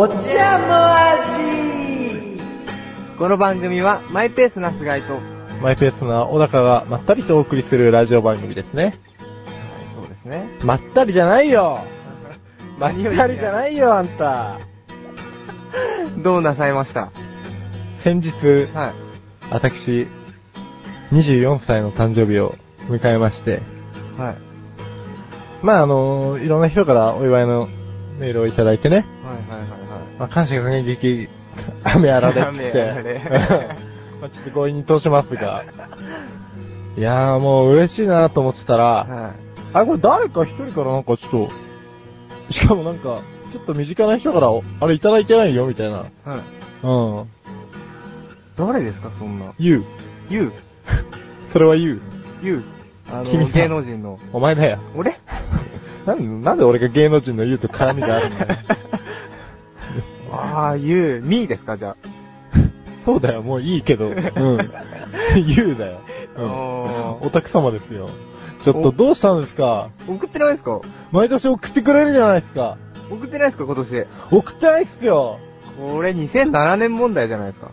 お茶の味この番組はマイペースな菅井と、マイペースな小高がまったりとお送りするラジオ番組ですね。そうですね。まったりじゃないよ まったりじゃないよ、あんた。どうなさいました？先日、はい。私、24歳の誕生日を迎えまして、はい。まああのいろんな人からお祝いのメールをいただいてね、はいはいはいまあ感謝感激、雨あられっつって、まあちょっと強引に通しますが、いやーもう嬉しいなと思ってたら、はい。はい。あ、これ誰か一人からなんかちょっと、しかもなんか、ちょっと身近な人から、あれいただいてないよ、みたいな。はい。うん。誰ですか、そんな？You。ゆう。それは You。ゆう。あの、君芸能人の。お前だよ。俺？なんなんで俺が芸能人の You と絡みがあるんだよ。ああ、ゆう。みーですか、じゃ そうだよ、もういいけど。うん。You だよ。うん。おーお宅様ですよ。ちょっとどうしたんですか？あ。送ってないですか？毎年送ってくれるじゃないですか？送ってないですか、今年？送ってないっすよ。これ2007年問題じゃないですか。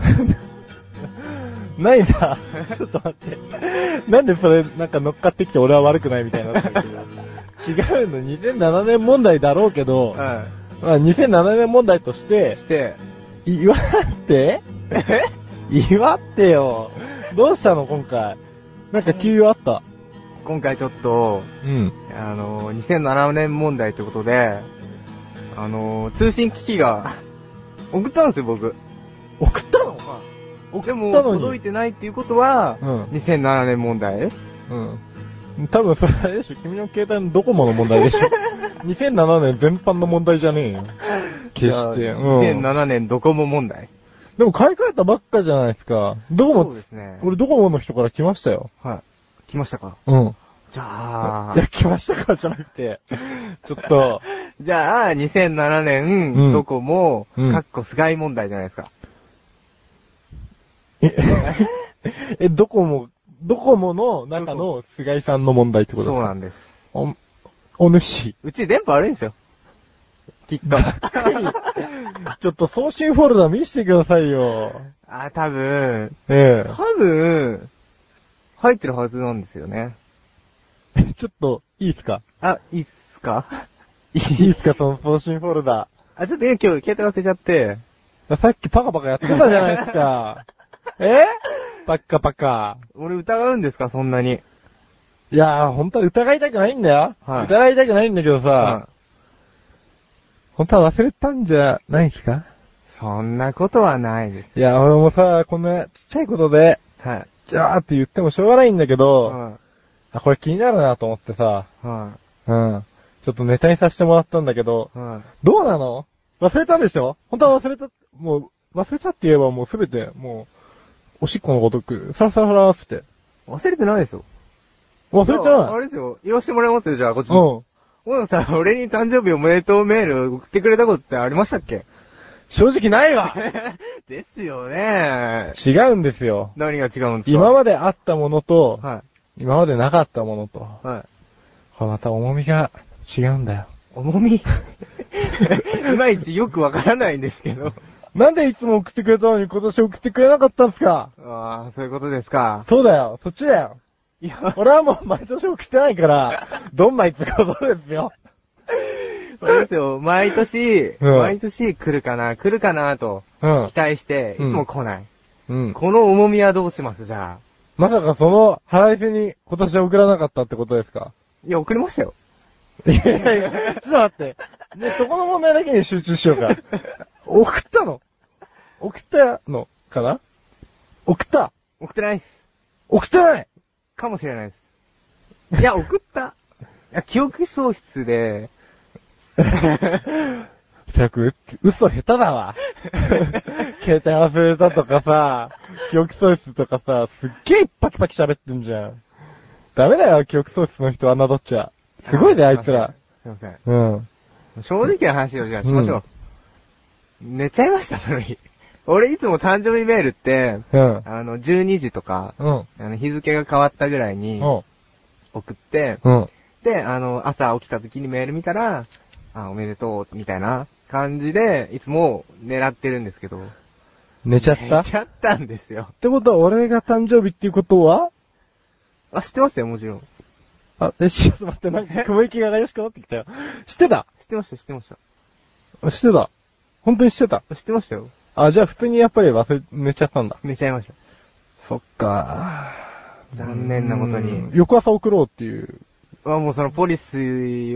ないんだ。ちょっと待って。なんでそれ、なんか乗っかってきて俺は悪くないみたいになってるけど。違うの、2007年問題だろうけど、はまあ、2007年問題としてい。し、て、言わって？え？言わってよ。どうしたの今回？なんか急用あった。今回ちょっと、うん。あの、2007年問題ってことで、あの、通信機器が、送ったんですよ、僕。送ったの送でも、ったのに。届いてないっていうことは、うん2007年問題？うん。多分それあれでしょ君の携帯のドコモの問題でしょ ?2007 年全般の問題じゃねえよ。決して。うん。2007年ドコモ問題。でも買い替えたばっかじゃないですか。ドコそうモ、ですね。俺ドコモの人から来ましたよ。はい。来ましたか？うん。じゃあいや、、来ましたかじゃなくて、ちょっと、じゃあ、2007年、うんドコモ、うんかっこ菅井問題じゃないですか。え、え、ドコモ、ドコモの中の菅井さんの問題ってことそうなんんです。お、お主。うち電波悪いんですよ。きっと。ちょっと送信フォルダ見せてくださいよ。あ、多分、え多分、入ってるはずなんですよね。え。ちょっと、いいっすか？あ、いいっすか？いいいっすか？その送信フォルダ。あ、ちょっとね、今日携帯忘れちゃって。さっきパカパカやってたじゃないですか。え？パッカパカ。俺疑うんですか、そんなに。いやー、本当は疑いたくないんだよ。はい疑いたくないんだけどさ、は本当は忘れたんじゃないですか？そんなことはないです。いや、俺もさ、こんなちっちゃいことで、はい。じゃーって言ってもしょうがないんだけど、はあ、これ気になるなと思ってさ、い。はうん。ちょっとネタにさせてもらったんだけど、い。はどうなの？忘れたんでしょ？本当は忘れた、もう、忘れたって言えばもうすべて、もう、おしっこのごとく、サラサラサラーって。い。忘れてないですよ。忘れてああないれですよ。言わしてもらいますよ、じゃあ、こっちうも。ん。小野さん、俺に誕生日おめでとうメール送ってくれたことってありましたっけ？正直ないわ ですよね。違うんですよ。何が違うんですか？今まであったものと、は今までなかったものと、い。はい。これまた重みが違うんだよ。重み？いまいちよくわからないんですけど。なんでいつも送ってくれたのに今年送ってくれなかったんすか？ああ、そういうことですか。そうだよ、そっちだよ。いや、俺はもう毎年送ってないから、どんまいってことですよ。そうですよ。毎年、うん毎年来るかな、来るかなとうん期。待して、いうんつも来ない。うん。この重みはどうしますじゃあ？まさかその腹いせに今年は送らなかったってことですか？いや、送りましたよ。いやいやいや、ちょっと待って。ね、そこの問題だけに集中しようか。送ったの？送ったのかな？送った送ってないっす。送ってないかもしれないです。いや、送った。いや、記憶喪失で、じゃく、嘘下手だわ。携帯忘れたとかさ、記憶喪失とかさ、すっげえパキパキ喋ってんじゃん。ダメだよ、記憶喪失の人は侮っちゃ。すごいね、あいつら。すいません。うん。正直な話をじゃあしましょう。寝ちゃいました、その日。俺いつも誕生日メールって、うん。あの、12時とか、うん。あの、日付が変わったぐらいにうん。送って、うん。で、あの、朝起きた時にメール見たら、あ、おめでとう、みたいな感じで、いつも狙ってるんですけど。寝ちゃった？寝ちゃったんですよ。ってことは俺が誕生日っていうことは？あ、知ってますよ、もちろん。あ、え、ちょっと待って、なんか雲行きが怪しくなってきたよ。知ってた？知ってました、知ってまし知ってた。本当に知ってた。た？知ってましたよ。あ、じゃあ普通にやっぱり忘れ、寝ちゃったんだ。寝ちゃいました。そっか。残念なことにうん翌朝送ろうっていう。まあもうそのポリス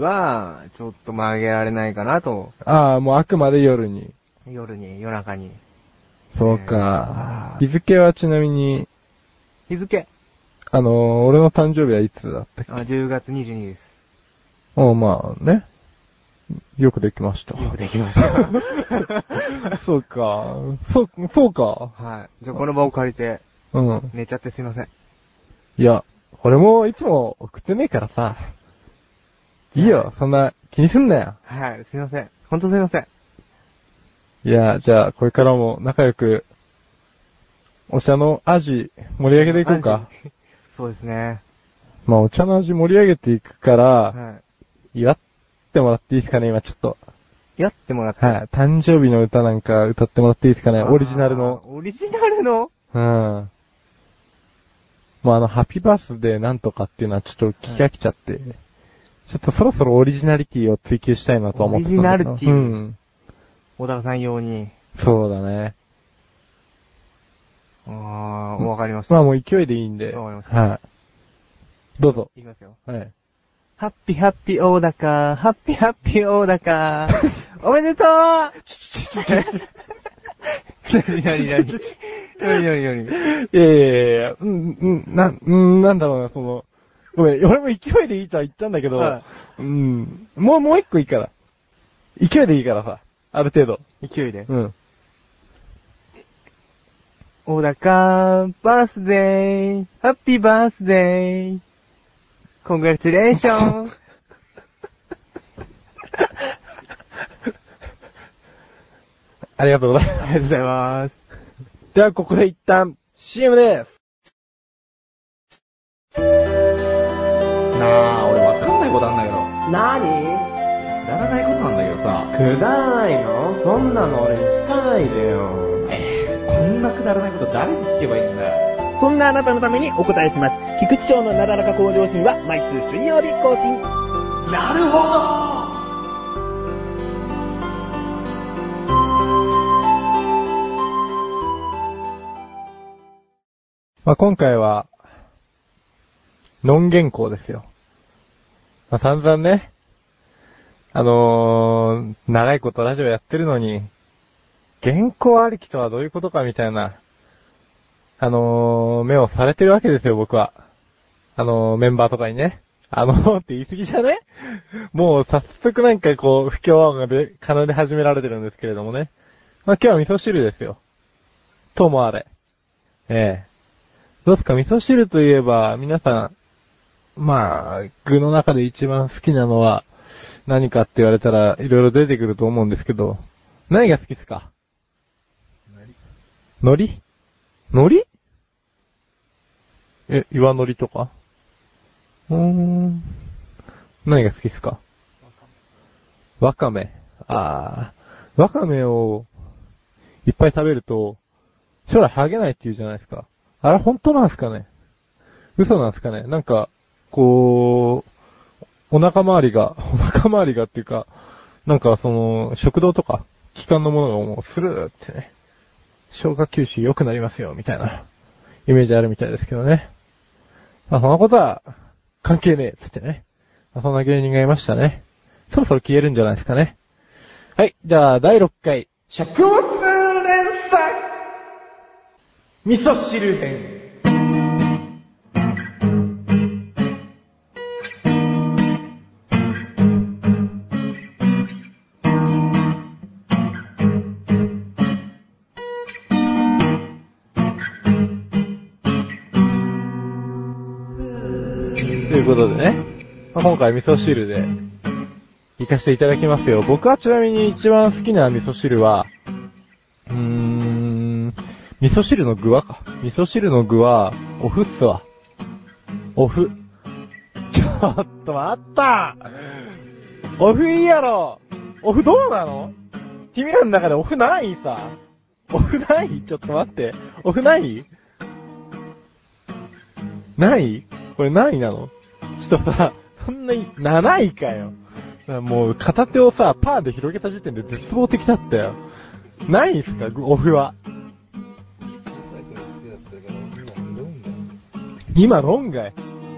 は、ちょっと曲げられないかなと。ああ、もうあくまで夜に。夜に、夜中に。そうか。日付はちなみに、日付？あのー、俺の誕生日はいつだったっけ？あ、10月22です。おまあね。よくできました。よくできました。そうか。そう、そうか。はい。じゃあこの場を借りて、うん。寝ちゃってすいません。いや、俺もいつも送ってねえからさ。いいよ、そんな気にすんなよ。はい、すいません。ほんとすいません。いや、じゃあ、これからも仲良く、お茶の味盛り上げていこうか。そうですね。まあ、お茶の味盛り上げていくから、はい。祝ってもらっていいですかね、今ちょっと。やってもらって。はい。誕生日の歌なんか歌ってもらっていいですかね、オリジナルの。オリジナルの？うん。もうあの、ハッピーバースデーなんとかっていうのはちょっと聞き飽きちゃって、ちょっとそろそろオリジナリティを追求したいなと思ってたんだけどオリジナリティうん。小高さん用に。そうだね。あー、わかりました。まあもう勢いでいいんで。わかりましたはい。どうぞ。いきますよ。はい。ハッピーハッピー大高、ハッピーハッピー大高、おめでとうなになになになになになにいやいやいや、うん、うん、な、うん、なんだろうな、その、ごめん、俺も勢いでいいとは言ったんだけど、はうん、もう、もう一個いいから。勢いでいいからさ、ある程度。勢いで。うん。小高、バースデー、ハッピーバースデー、コングラチュレーション。ありがとうございます。ありがとうございます。では、ここで一旦、CM です。なあ、俺わかんないことあんだけど。なにくだらないことなんだけどさ。くだらないの？そんなの俺に聞かないでよ。えー、こんなくだらないこと誰に聞けばいいんだよ。そんなあなたのためにお答えします。菊池賞のなだらか向上心は毎週水曜日更新。なるほどまあ、今回は、ノン原稿ですよ。まあ、散々ね、あのー、長いことラジオやってるのに、原稿ありきとはどういうことかみたいな、あのー、目をされてるわけですよ、僕は。あのー、メンバーとかにね。あのー、って言い過ぎじゃね？もう早速なんかこう、不協和音がで、奏で始められてるんですけれどもね。まあ、今日は味噌汁ですよ。ともあれ。ええどうですか？味噌汁といえば、皆さん、まあ、具の中で一番好きなのは何かって言われたらいろいろ出てくると思うんですけど、何が好きですか？海苔？海苔？え、岩海苔とか？うーん。何が好きですか？わかめ。あー。わかめをいっぱい食べると、将来ハゲないって言うじゃないですか。あれ本当なんすかね？嘘なんすかね？なんか、こう、お腹周りが、お腹周りがっていうか、なんかその、食道とか、気管のものがもうスルーってね、消化吸収良くなりますよ、みたいな、イメージあるみたいですけどね。まあそんなことは、関係ねえ、つってね。まあ、そんな芸人がいましたね。そろそろ消えるんじゃないですかね。はい、じゃあ、第6回、食物連鎖味噌汁編。いうことでね、まあ今回味噌汁で行かせていただきますよ。僕はちなみに一番好きな味噌汁は、うーん、味噌汁の具はか。味噌汁の具は、おふっすわ。おふ。ちょっと待ったおふいいやろオフどうなの？君らの中でオフないさ。オフない？ちょっと待って。オフない？ない？これ何位なの？ちょっとさ、そんなに、7位かよ。もう片手をさ、パーで広げた時点で絶望的だったよ。ないんすかオフは。今論外。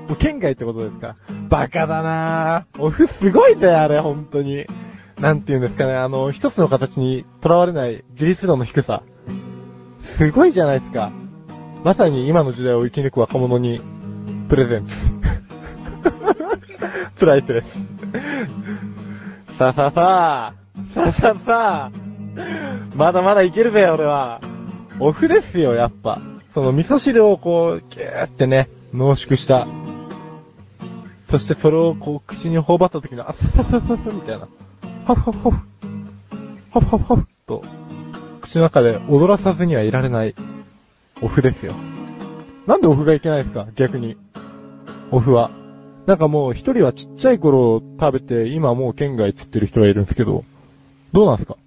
もう県外ってことですかバカだなぁ。オフすごいんだよ、あれ、本当に。なんて言うんですかね、あの、一つの形に囚われない自立度の低さ。すごいじゃないですか。まさに今の時代を生き抜く若者に、プレゼンツ。プライスです。さあさあさあ、さあさあさあ、まだまだいけるぜ、俺は。オフですよ、やっぱ。その味噌汁をこう、ギューってね、濃縮した。そしてそれをこう、口に頬張った時の、あっさささささみたいな。ハフハフハフ。ハフハフハフと、口の中で踊らさずにはいられない、オフですよ。なんでオフがいけないですか逆に。オフは。なんかもう一人はちっちゃい頃食べて、今もう県外釣ってる人がいるんですけど、どうなんですか？好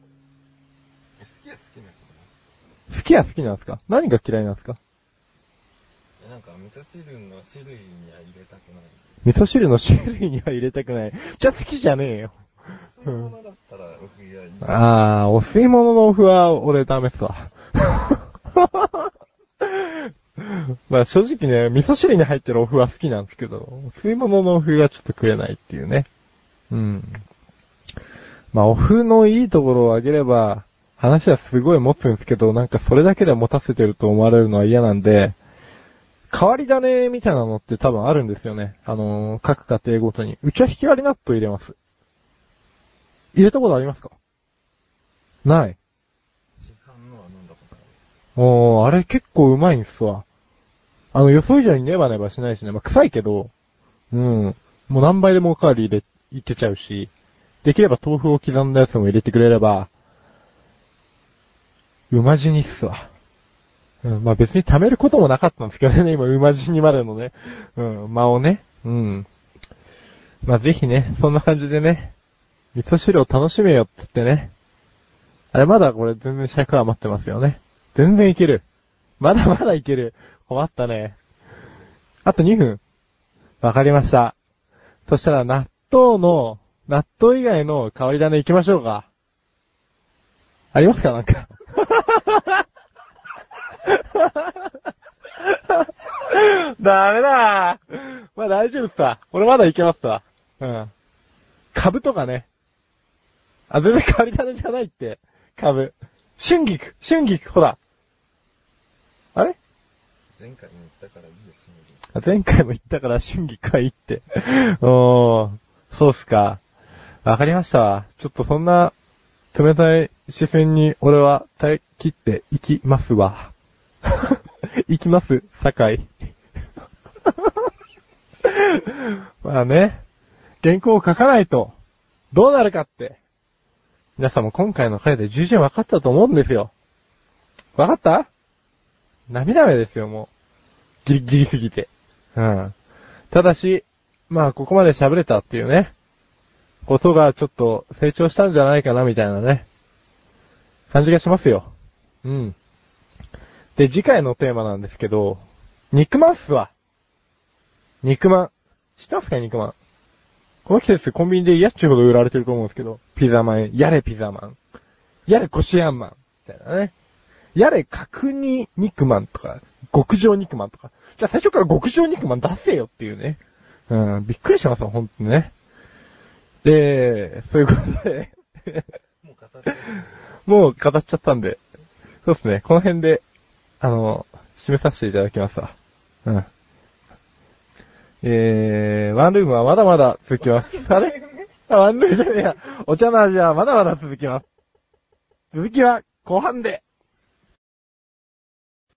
きは好きな好きは好きなんですか何が嫌いなんですか？のなんか味噌汁の種類には入れたくない。味噌汁の種類には入れたくない。じゃあ好きじゃねえよ。あー、お吸い物のオフは俺ダメっすわ。まあ正直ね、味噌汁に入ってるオフは好きなんですけど、吸い物のオフがちょっと食えないっていうね。うん。まあオフのいいところを挙げれば、話はすごい持つんですけど、なんかそれだけで持たせてると思われるのは嫌なんで、変わり種みたいなのって多分あるんですよね。あのー各家庭ごとに。うちは引き割り納豆入れます。入れたことありますか？ない。市販のは飲んだことある。おー、あれ結構うまいんすわ。あの予想以上にネバネバしないしね。まあ、臭いけど、うん。もう何倍でもおかわり入れ、いけちゃうし、できれば豆腐を刻んだやつも入れてくれれば、うまじにっすわ。うん、まあ別に貯めることもなかったんですけどね、今、うまじにまでのね、うん、間をね、うん。まあぜひね、そんな感じでね、味噌汁を楽しめよってってね。あれまだこれ全然尺余ってますよね。全然いける。まだまだいける。困ったね。あと2分。わかりました。そしたら納豆の、納豆以外の香り種行きましょうか。ありますか？なんか。ダメだまあ大丈夫っすわ。俺まだいけますわ。うん。株とかね。あ、全然変わり種じゃないって。株。春菊春菊ほら。前回も言ったからいいですね。前回も言ったから春菊はいいって。おー、そうっすか。わかりましたわ。ちょっとそんな冷たい視線に俺は耐え切っていきますわ。いきます、酒井。まあね、原稿を書かないと、どうなるかって。皆さんも今回の回で十分分かったと思うんですよ。分かった？涙目ですよ、もう。ギリギリすぎて。うん。ただし、まあ、ここまで喋れたっていうね、ことがちょっと成長したんじゃないかな、みたいなね、感じがしますよ。うん。で、次回のテーマなんですけど、肉まんっすわ。肉まん。知ってますか肉まん？この季節コンビニでやっちゅうほど売られてると思うんですけど、ピザマン、やれピザマン。やれコシアンマン。みたいなね。やれ角煮肉まんとか、極上肉まんとか。じゃあ最初から極上肉まん出せよっていうね。うん、びっくりしますわ、ほんとにね。で、そういうことで、もう語ってる。もう語っちゃったんで、そうですね、この辺で、あの、締めさせていただきますわ。うん。えー、ワンルームはまだまだ続きます。あれ？あ、ワンルームじゃねえや。お茶の味はまだまだ続きます。続きは後半で。